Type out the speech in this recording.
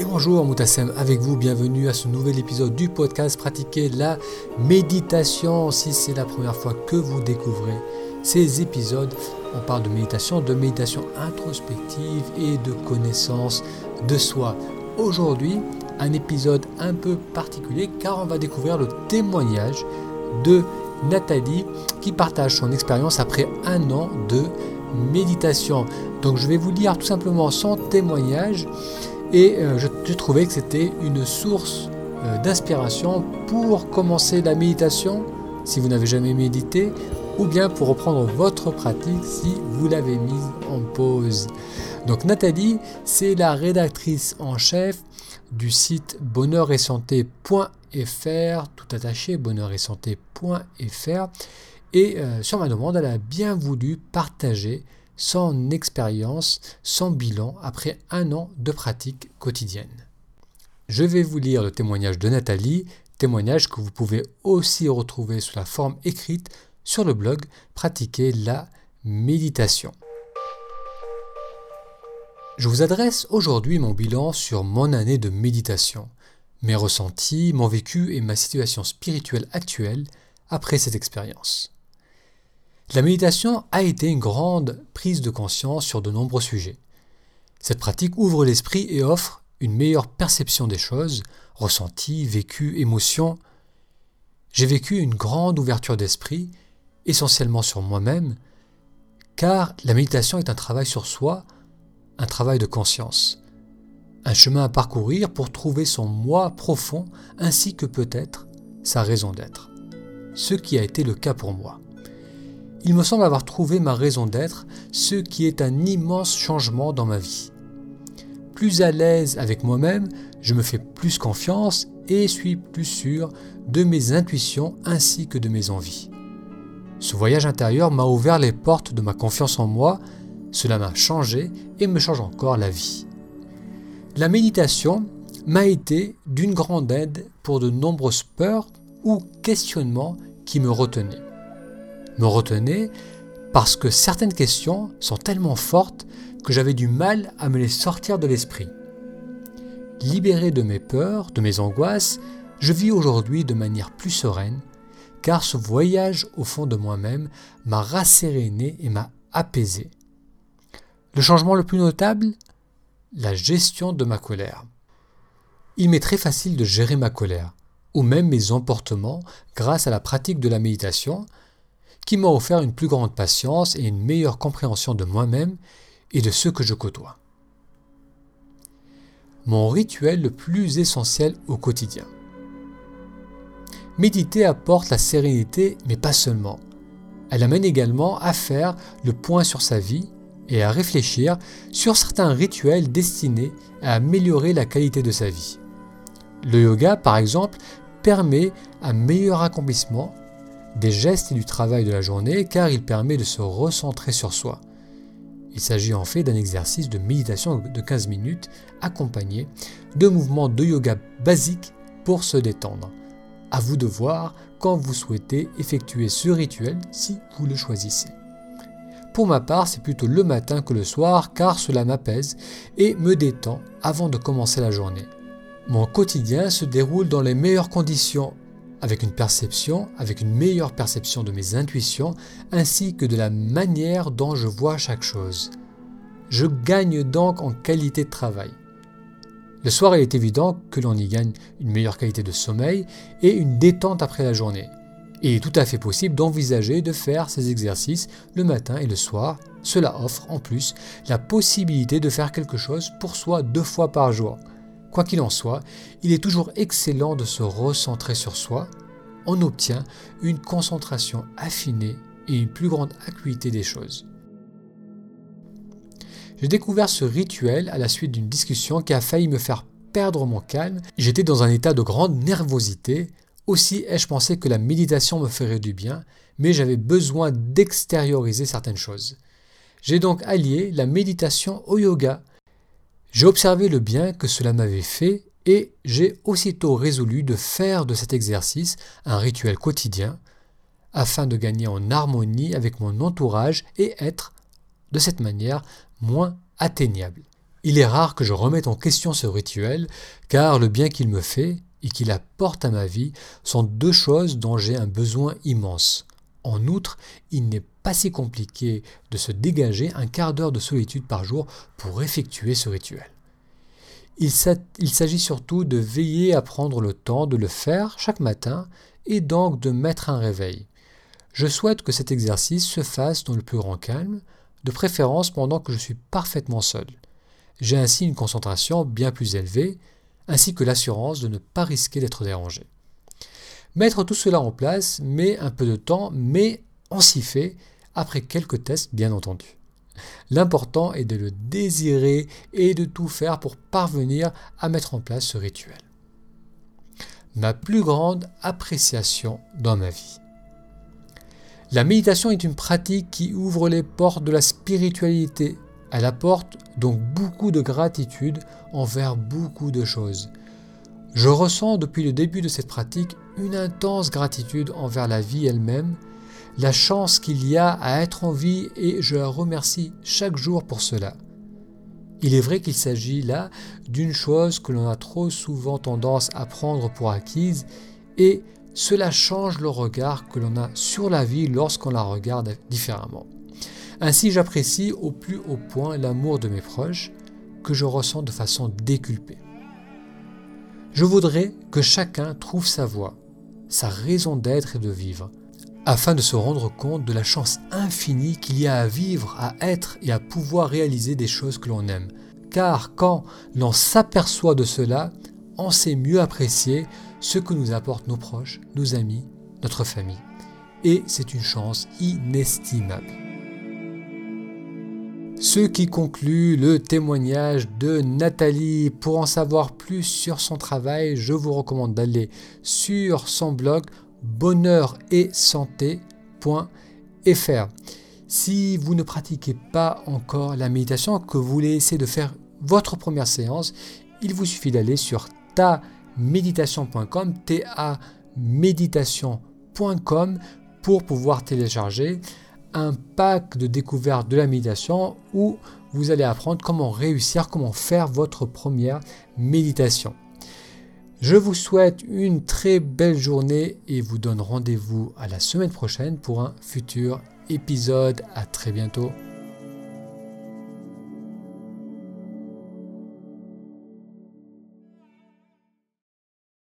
Et bonjour Moutassem avec vous, bienvenue à ce nouvel épisode du podcast Pratiquer la méditation. Si c'est la première fois que vous découvrez ces épisodes, on parle de méditation, de méditation introspective et de connaissance de soi. Aujourd'hui, un épisode un peu particulier car on va découvrir le témoignage de Nathalie qui partage son expérience après un an de méditation. Donc je vais vous lire tout simplement son témoignage et euh, je, trouvais que c'était une source euh, d'inspiration pour commencer la méditation si vous n'avez jamais médité ou bien pour reprendre votre pratique si vous l'avez mise en pause. Donc Nathalie, c'est la rédactrice en chef du site bonheur et santé.fr, tout attaché bonheur et santé.fr et euh, sur ma demande, elle a bien voulu partager son expérience, son bilan après un an de pratique quotidienne. Je vais vous lire le témoignage de Nathalie, témoignage que vous pouvez aussi retrouver sous la forme écrite sur le blog Pratiquer la méditation. Je vous adresse aujourd'hui mon bilan sur mon année de méditation, mes ressentis, mon vécu et ma situation spirituelle actuelle après cette expérience. La méditation a été une grande prise de conscience sur de nombreux sujets. Cette pratique ouvre l'esprit et offre une meilleure perception des choses, ressentis, vécus, émotions. J'ai vécu une grande ouverture d'esprit, essentiellement sur moi-même, car la méditation est un travail sur soi, un travail de conscience, un chemin à parcourir pour trouver son moi profond ainsi que peut-être sa raison d'être, ce qui a été le cas pour moi il me semble avoir trouvé ma raison d'être, ce qui est un immense changement dans ma vie. Plus à l'aise avec moi-même, je me fais plus confiance et suis plus sûr de mes intuitions ainsi que de mes envies. Ce voyage intérieur m'a ouvert les portes de ma confiance en moi, cela m'a changé et me change encore la vie. La méditation m'a été d'une grande aide pour de nombreuses peurs ou questionnements qui me retenaient me retenait parce que certaines questions sont tellement fortes que j'avais du mal à me les sortir de l'esprit. Libéré de mes peurs, de mes angoisses, je vis aujourd'hui de manière plus sereine, car ce voyage au fond de moi-même m'a rasséréné et m'a apaisé. Le changement le plus notable? La gestion de ma colère. Il m'est très facile de gérer ma colère, ou même mes emportements, grâce à la pratique de la méditation, m'a offert une plus grande patience et une meilleure compréhension de moi-même et de ceux que je côtoie. Mon rituel le plus essentiel au quotidien. Méditer apporte la sérénité, mais pas seulement. Elle amène également à faire le point sur sa vie et à réfléchir sur certains rituels destinés à améliorer la qualité de sa vie. Le yoga, par exemple, permet un meilleur accomplissement des gestes et du travail de la journée car il permet de se recentrer sur soi. Il s'agit en fait d'un exercice de méditation de 15 minutes accompagné de mouvements de yoga basiques pour se détendre. À vous de voir quand vous souhaitez effectuer ce rituel si vous le choisissez. Pour ma part, c'est plutôt le matin que le soir car cela m'apaise et me détend avant de commencer la journée. Mon quotidien se déroule dans les meilleures conditions avec une perception, avec une meilleure perception de mes intuitions, ainsi que de la manière dont je vois chaque chose. Je gagne donc en qualité de travail. Le soir, il est évident que l'on y gagne une meilleure qualité de sommeil et une détente après la journée. Il est tout à fait possible d'envisager de faire ces exercices le matin et le soir. Cela offre en plus la possibilité de faire quelque chose pour soi deux fois par jour. Quoi qu'il en soit, il est toujours excellent de se recentrer sur soi. On obtient une concentration affinée et une plus grande acuité des choses. J'ai découvert ce rituel à la suite d'une discussion qui a failli me faire perdre mon calme. J'étais dans un état de grande nervosité. Aussi ai-je pensé que la méditation me ferait du bien, mais j'avais besoin d'extérioriser certaines choses. J'ai donc allié la méditation au yoga j'ai observé le bien que cela m'avait fait et j'ai aussitôt résolu de faire de cet exercice un rituel quotidien afin de gagner en harmonie avec mon entourage et être, de cette manière, moins atteignable. Il est rare que je remette en question ce rituel, car le bien qu'il me fait et qu'il apporte à ma vie sont deux choses dont j'ai un besoin immense. En outre, il n'est pas si compliqué de se dégager un quart d'heure de solitude par jour pour effectuer ce rituel. Il s'agit surtout de veiller à prendre le temps de le faire chaque matin et donc de mettre un réveil. Je souhaite que cet exercice se fasse dans le plus grand calme, de préférence pendant que je suis parfaitement seul. J'ai ainsi une concentration bien plus élevée, ainsi que l'assurance de ne pas risquer d'être dérangé. Mettre tout cela en place met un peu de temps, mais on s'y fait, après quelques tests bien entendu. L'important est de le désirer et de tout faire pour parvenir à mettre en place ce rituel. Ma plus grande appréciation dans ma vie. La méditation est une pratique qui ouvre les portes de la spiritualité. Elle apporte donc beaucoup de gratitude envers beaucoup de choses. Je ressens depuis le début de cette pratique une intense gratitude envers la vie elle-même, la chance qu'il y a à être en vie et je la remercie chaque jour pour cela. Il est vrai qu'il s'agit là d'une chose que l'on a trop souvent tendance à prendre pour acquise et cela change le regard que l'on a sur la vie lorsqu'on la regarde différemment. Ainsi j'apprécie au plus haut point l'amour de mes proches que je ressens de façon déculpée. Je voudrais que chacun trouve sa voie, sa raison d'être et de vivre, afin de se rendre compte de la chance infinie qu'il y a à vivre, à être et à pouvoir réaliser des choses que l'on aime. Car quand l'on s'aperçoit de cela, on sait mieux apprécier ce que nous apportent nos proches, nos amis, notre famille. Et c'est une chance inestimable. Ce qui conclut le témoignage de Nathalie. Pour en savoir plus sur son travail, je vous recommande d'aller sur son blog bonheur et santé.fr. Si vous ne pratiquez pas encore la méditation, que vous voulez essayer de faire votre première séance, il vous suffit d'aller sur ta méditation.com, ta pour pouvoir télécharger un pack de découverte de la méditation où vous allez apprendre comment réussir, comment faire votre première méditation. Je vous souhaite une très belle journée et vous donne rendez-vous à la semaine prochaine pour un futur épisode. À très bientôt.